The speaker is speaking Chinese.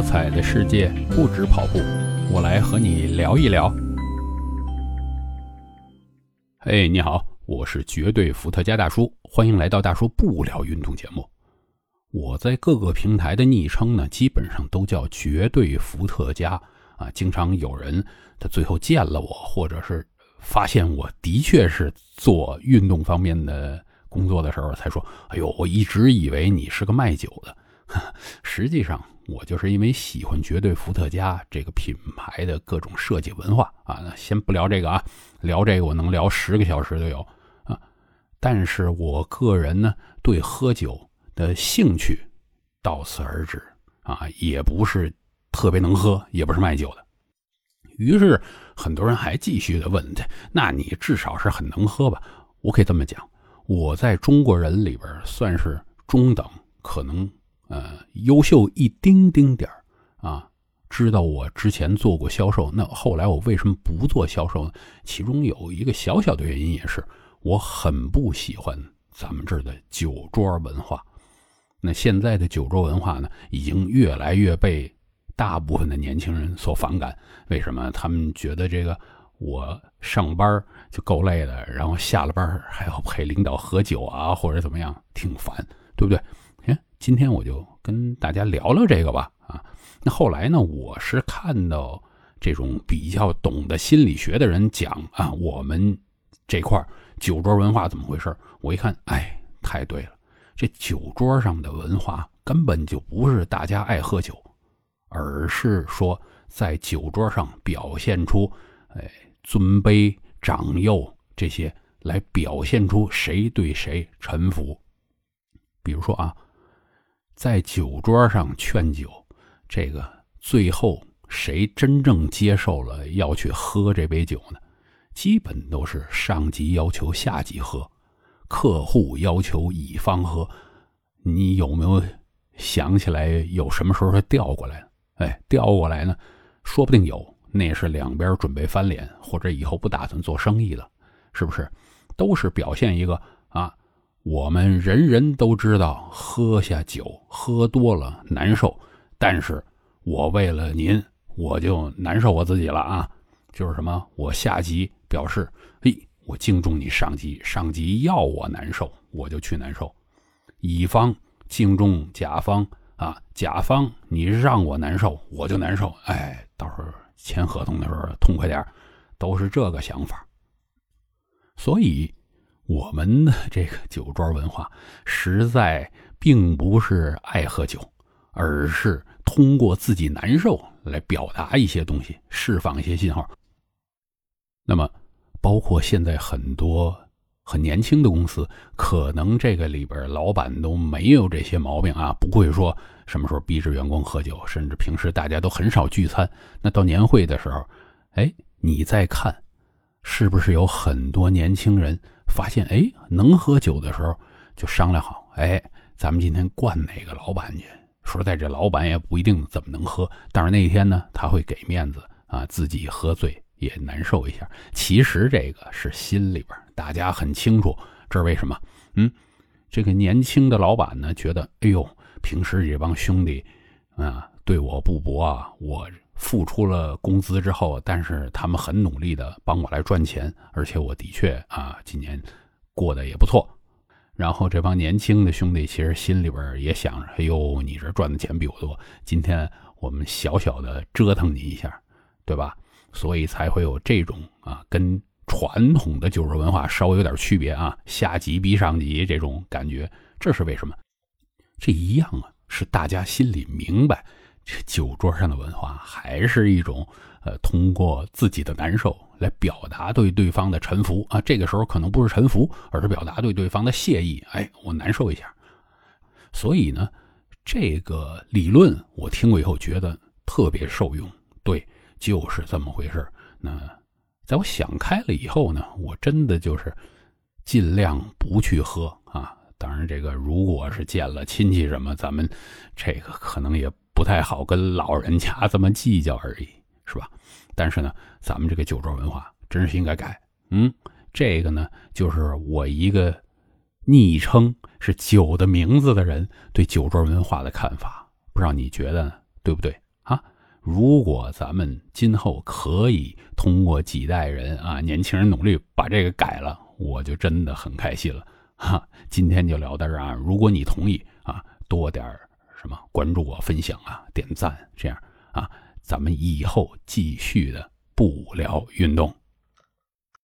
多彩的世界不止跑步，我来和你聊一聊。嘿，你好，我是绝对伏特加大叔，欢迎来到大叔不聊运动节目。我在各个平台的昵称呢，基本上都叫绝对伏特加啊。经常有人他最后见了我，或者是发现我的确是做运动方面的工作的时候，才说：“哎呦，我一直以为你是个卖酒的。”实际上，我就是因为喜欢绝对伏特加这个品牌的各种设计文化啊。那先不聊这个啊，聊这个我能聊十个小时都有啊。但是我个人呢，对喝酒的兴趣到此而止啊，也不是特别能喝，也不是卖酒的。于是很多人还继续的问他：“那你至少是很能喝吧？”我可以这么讲，我在中国人里边算是中等，可能。呃，优秀一丁丁点儿啊！知道我之前做过销售，那后来我为什么不做销售呢？其中有一个小小的原因，也是我很不喜欢咱们这儿的酒桌文化。那现在的酒桌文化呢，已经越来越被大部分的年轻人所反感。为什么？他们觉得这个我上班就够累的，然后下了班还要陪领导喝酒啊，或者怎么样，挺烦，对不对？哎今天我就跟大家聊聊这个吧，啊，那后来呢，我是看到这种比较懂得心理学的人讲啊，我们这块酒桌文化怎么回事？我一看，哎，太对了，这酒桌上的文化根本就不是大家爱喝酒，而是说在酒桌上表现出，哎，尊卑长幼这些，来表现出谁对谁臣服。比如说啊。在酒桌上劝酒，这个最后谁真正接受了要去喝这杯酒呢？基本都是上级要求下级喝，客户要求乙方喝。你有没有想起来有什么时候调过来？哎，调过来呢，说不定有，那是两边准备翻脸，或者以后不打算做生意了，是不是？都是表现一个。我们人人都知道，喝下酒喝多了难受，但是我为了您，我就难受我自己了啊！就是什么，我下级表示，嘿，我敬重你上级，上级要我难受，我就去难受；乙方敬重甲方啊，甲方你让我难受，我就难受。哎，到时候签合同的时候痛快点都是这个想法。所以。我们的这个酒桌文化，实在并不是爱喝酒，而是通过自己难受来表达一些东西，释放一些信号。那么，包括现在很多很年轻的公司，可能这个里边老板都没有这些毛病啊，不会说什么时候逼着员工喝酒，甚至平时大家都很少聚餐。那到年会的时候，哎，你再看，是不是有很多年轻人？发现哎，能喝酒的时候就商量好，哎，咱们今天灌哪个老板去？说实在，这老板也不一定怎么能喝，但是那一天呢，他会给面子啊，自己喝醉也难受一下。其实这个是心里边大家很清楚，这是为什么？嗯，这个年轻的老板呢，觉得哎呦，平时这帮兄弟啊对我不薄啊，我。付出了工资之后，但是他们很努力的帮我来赚钱，而且我的确啊，今年过得也不错。然后这帮年轻的兄弟其实心里边也想着：哎呦，你这赚的钱比我多，今天我们小小的折腾你一下，对吧？所以才会有这种啊，跟传统的酒桌文化稍微有点区别啊，下级逼上级这种感觉，这是为什么？这一样啊，是大家心里明白。这酒桌上的文化还是一种，呃，通过自己的难受来表达对对方的臣服啊。这个时候可能不是臣服，而是表达对对方的谢意。哎，我难受一下。所以呢，这个理论我听过以后觉得特别受用。对，就是这么回事那在我想开了以后呢，我真的就是尽量不去喝啊。当然，这个如果是见了亲戚什么，咱们这个可能也。不太好跟老人家这么计较而已是吧？但是呢咱们这个酒桌文化真是应该改。嗯这个呢就是我一个昵称是酒的名字的人对酒桌文化的看法不知道你觉得对不对？啊？如果咱们今后可以通过几代人啊年轻人努力把这个改了我就真的很开心了。哈今天就聊到这啊如果你同意啊多点儿什么关注我分享啊点赞这样啊咱们以后继续的不聊运动。